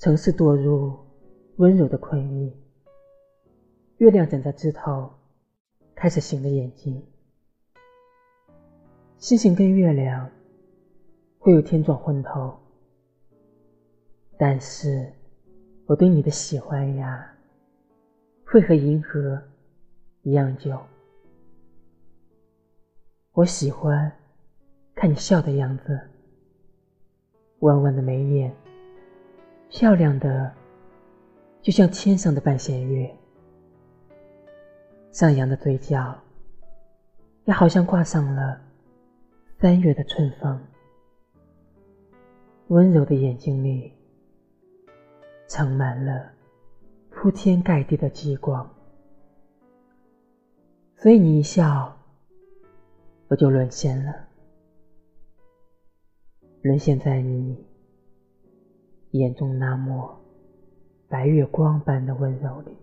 城市堕入温柔的困意。月亮枕在枝头，开始醒了眼睛。星星跟月亮会有天转昏头，但是我对你的喜欢呀，会和银河一样久。我喜欢看你笑的样子，弯弯的眉眼，漂亮的就像天上的半弦月。上扬的嘴角，也好像挂上了三月的春风。温柔的眼睛里，盛满了铺天盖地的极光。所以你一笑，我就沦陷了，沦陷在你眼中那抹白月光般的温柔里。